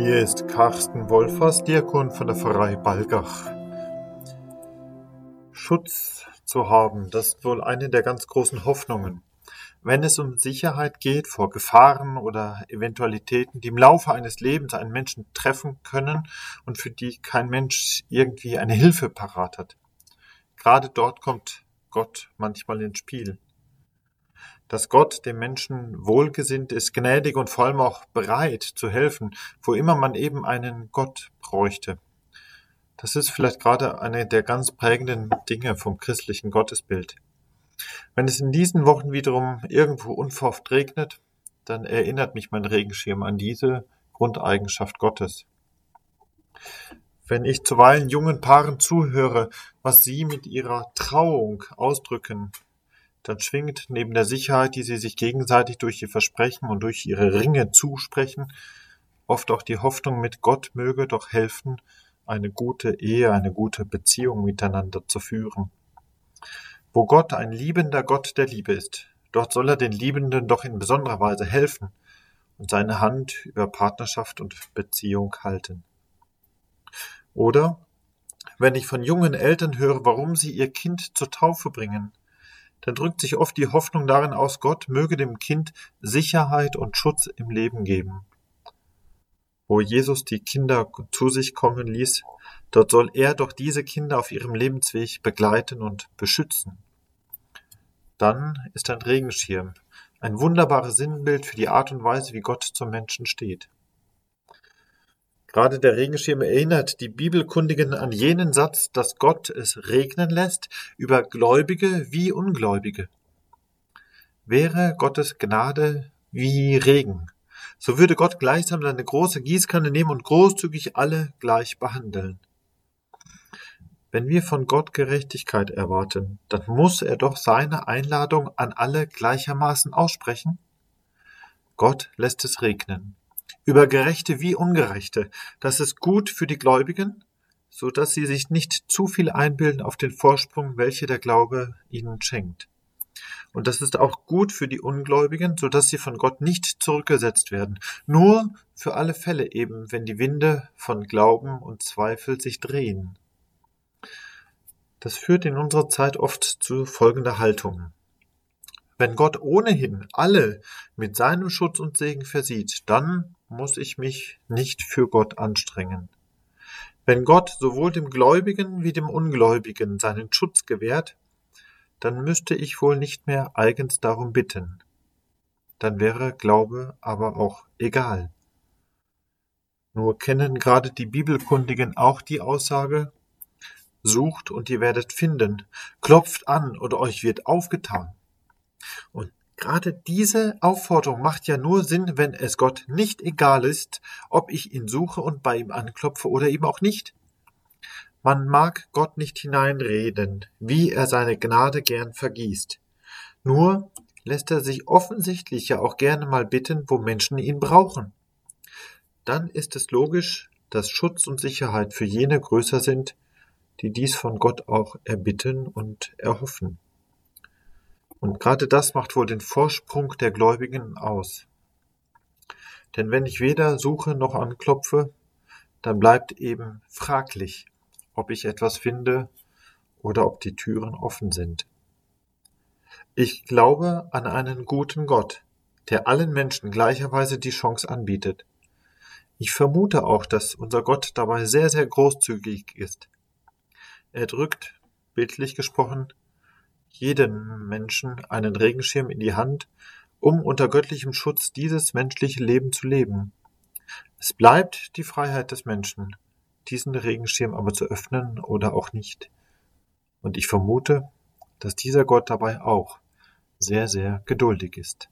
Hier ist Carsten Wolfers, Diakon von der Pfarrei Balgach. Schutz zu haben, das ist wohl eine der ganz großen Hoffnungen. Wenn es um Sicherheit geht vor Gefahren oder Eventualitäten, die im Laufe eines Lebens einen Menschen treffen können und für die kein Mensch irgendwie eine Hilfe parat hat. Gerade dort kommt Gott manchmal ins Spiel dass Gott dem Menschen wohlgesinnt ist, gnädig und vor allem auch bereit zu helfen, wo immer man eben einen Gott bräuchte. Das ist vielleicht gerade eine der ganz prägenden Dinge vom christlichen Gottesbild. Wenn es in diesen Wochen wiederum irgendwo unverhofft regnet, dann erinnert mich mein Regenschirm an diese Grundeigenschaft Gottes. Wenn ich zuweilen jungen Paaren zuhöre, was sie mit ihrer Trauung ausdrücken, dann schwingt neben der Sicherheit, die sie sich gegenseitig durch ihr Versprechen und durch ihre Ringe zusprechen, oft auch die Hoffnung mit Gott möge doch helfen, eine gute Ehe, eine gute Beziehung miteinander zu führen. Wo Gott ein liebender Gott der Liebe ist, dort soll er den Liebenden doch in besonderer Weise helfen und seine Hand über Partnerschaft und Beziehung halten. Oder wenn ich von jungen Eltern höre, warum sie ihr Kind zur Taufe bringen, dann drückt sich oft die Hoffnung darin aus, Gott möge dem Kind Sicherheit und Schutz im Leben geben. Wo Jesus die Kinder zu sich kommen ließ, dort soll er doch diese Kinder auf ihrem Lebensweg begleiten und beschützen. Dann ist ein Regenschirm ein wunderbares Sinnbild für die Art und Weise, wie Gott zum Menschen steht. Gerade der Regenschirm erinnert die Bibelkundigen an jenen Satz, dass Gott es regnen lässt über Gläubige wie Ungläubige. Wäre Gottes Gnade wie Regen, so würde Gott gleichsam seine große Gießkanne nehmen und großzügig alle gleich behandeln. Wenn wir von Gott Gerechtigkeit erwarten, dann muss er doch seine Einladung an alle gleichermaßen aussprechen. Gott lässt es regnen über Gerechte wie Ungerechte. Das ist gut für die Gläubigen, so dass sie sich nicht zu viel einbilden auf den Vorsprung, welche der Glaube ihnen schenkt. Und das ist auch gut für die Ungläubigen, so dass sie von Gott nicht zurückgesetzt werden. Nur für alle Fälle eben, wenn die Winde von Glauben und Zweifel sich drehen. Das führt in unserer Zeit oft zu folgender Haltung. Wenn Gott ohnehin alle mit seinem Schutz und Segen versieht, dann muss ich mich nicht für Gott anstrengen. Wenn Gott sowohl dem Gläubigen wie dem Ungläubigen seinen Schutz gewährt, dann müsste ich wohl nicht mehr eigens darum bitten. Dann wäre Glaube aber auch egal. Nur kennen gerade die Bibelkundigen auch die Aussage, Sucht und ihr werdet finden, klopft an und euch wird aufgetan. Und gerade diese Aufforderung macht ja nur Sinn, wenn es Gott nicht egal ist, ob ich ihn suche und bei ihm anklopfe oder eben auch nicht. Man mag Gott nicht hineinreden, wie er seine Gnade gern vergießt. Nur lässt er sich offensichtlich ja auch gerne mal bitten, wo Menschen ihn brauchen. Dann ist es logisch, dass Schutz und Sicherheit für jene größer sind, die dies von Gott auch erbitten und erhoffen. Und gerade das macht wohl den Vorsprung der Gläubigen aus. Denn wenn ich weder suche noch anklopfe, dann bleibt eben fraglich, ob ich etwas finde oder ob die Türen offen sind. Ich glaube an einen guten Gott, der allen Menschen gleicherweise die Chance anbietet. Ich vermute auch, dass unser Gott dabei sehr, sehr großzügig ist. Er drückt, bildlich gesprochen, jedem Menschen einen Regenschirm in die Hand, um unter göttlichem Schutz dieses menschliche Leben zu leben. Es bleibt die Freiheit des Menschen, diesen Regenschirm aber zu öffnen oder auch nicht. Und ich vermute, dass dieser Gott dabei auch sehr, sehr geduldig ist.